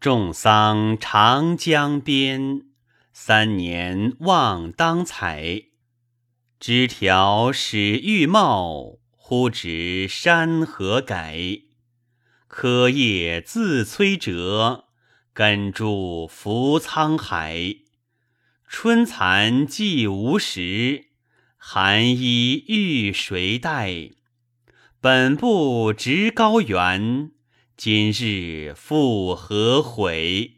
种桑长江边，三年望当采。枝条始欲茂，忽值山河改。柯叶自摧折，根株浮沧海。春蚕既无时，寒衣欲谁代？本不值高原，今日复何悔？